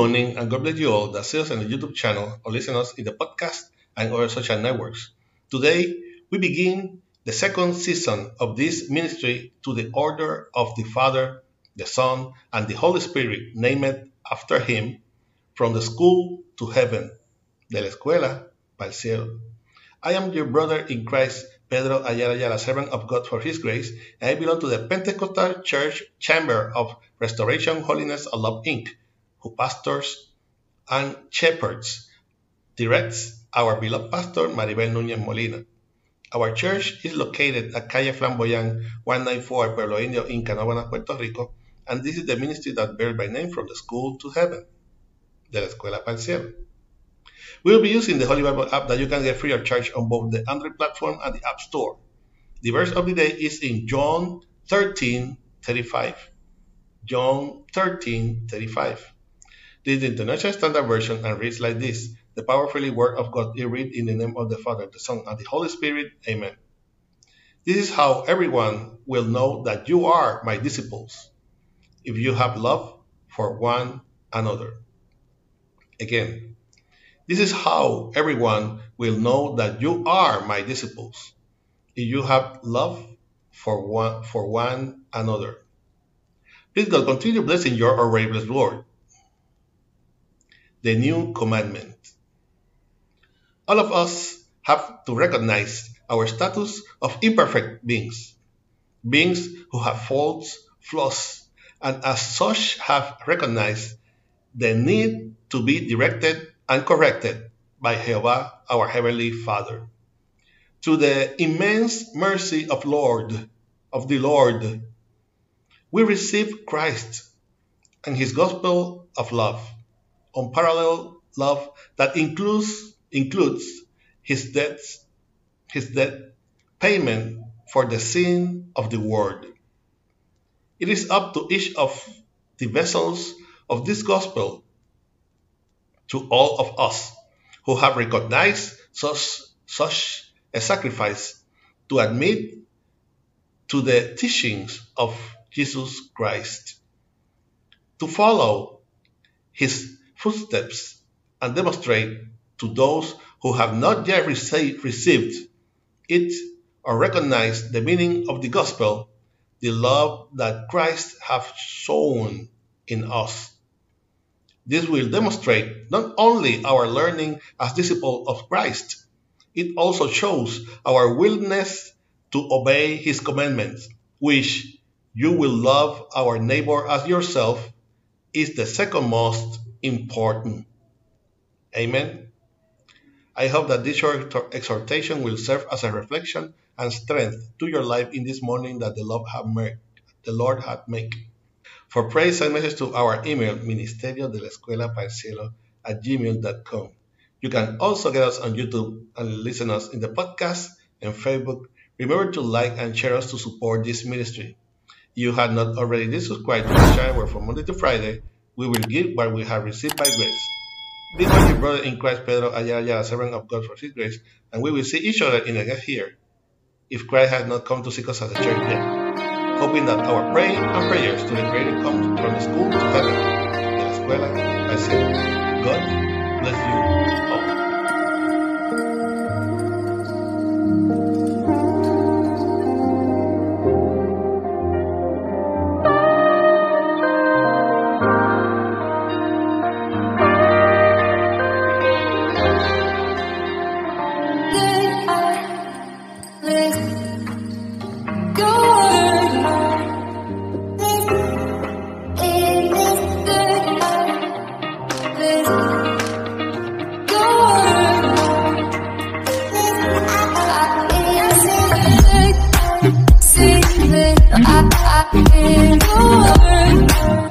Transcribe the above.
Morning and God bless you all that see us on the YouTube channel or listen us in the podcast and other social networks. Today, we begin the second season of this ministry to the order of the Father, the Son, and the Holy Spirit, named after him, from the school to heaven, de la escuela para el cielo. I am your brother in Christ, Pedro Ayala Ayala, servant of God for His grace, and I belong to the Pentecostal Church Chamber of Restoration, Holiness, and Love, Inc., who pastors and shepherds, directs our beloved pastor Maribel Núñez Molina. Our church is located at Calle Flamboyant 194 Pueblo Indio in Canóvanas, Puerto Rico, and this is the ministry that bears my name from the school to heaven, de la escuela para el cielo. We will be using the Holy Bible app that you can get free of charge on both the Android platform and the App Store. The verse of the day is in John 13 35. John 13 35. This the International Standard Version and reads like this The powerfully word of God is read in the name of the Father, the Son, and the Holy Spirit. Amen. This is how everyone will know that you are my disciples, if you have love for one another. Again, this is how everyone will know that you are my disciples, if you have love for one, for one another. Please God continue blessing your already blessed Lord. The new commandment. All of us have to recognize our status of imperfect beings, beings who have faults, flaws, and as such have recognized the need to be directed and corrected by Jehovah, our Heavenly Father. To the immense mercy of Lord, of the Lord, we receive Christ and his gospel of love, unparalleled love that includes includes his death, his debt payment for the sin of the world. It is up to each of the vessels of this gospel to all of us who have recognized such, such a sacrifice to admit to the teachings of Jesus Christ, to follow his footsteps and demonstrate to those who have not yet received, it or recognized the meaning of the gospel, the love that Christ has shown in us. This will demonstrate not only our learning as disciples of Christ, it also shows our willingness to obey his commandments, which you will love our neighbor as yourself is the second most important. Amen. I hope that this short exhortation will serve as a reflection and strength to your life in this morning that the Lord hath made. The Lord made. For praise, send message to our email, ministerio de la escuela para cielo at gmail.com. You can also get us on YouTube and listen us in the podcast and Facebook. Remember to like and share us to support this ministry. You have not already subscribed to this channel where from Monday to Friday, we will give what we have received by grace. This was your brother in Christ, Pedro Ayala, servant of God for his grace, and we will see each other in the next year, if Christ has not come to seek us as a church yet hoping that our praying and prayers to the Creator come from the school to heaven, la escuela al cielo. God bless you. I, I, the I,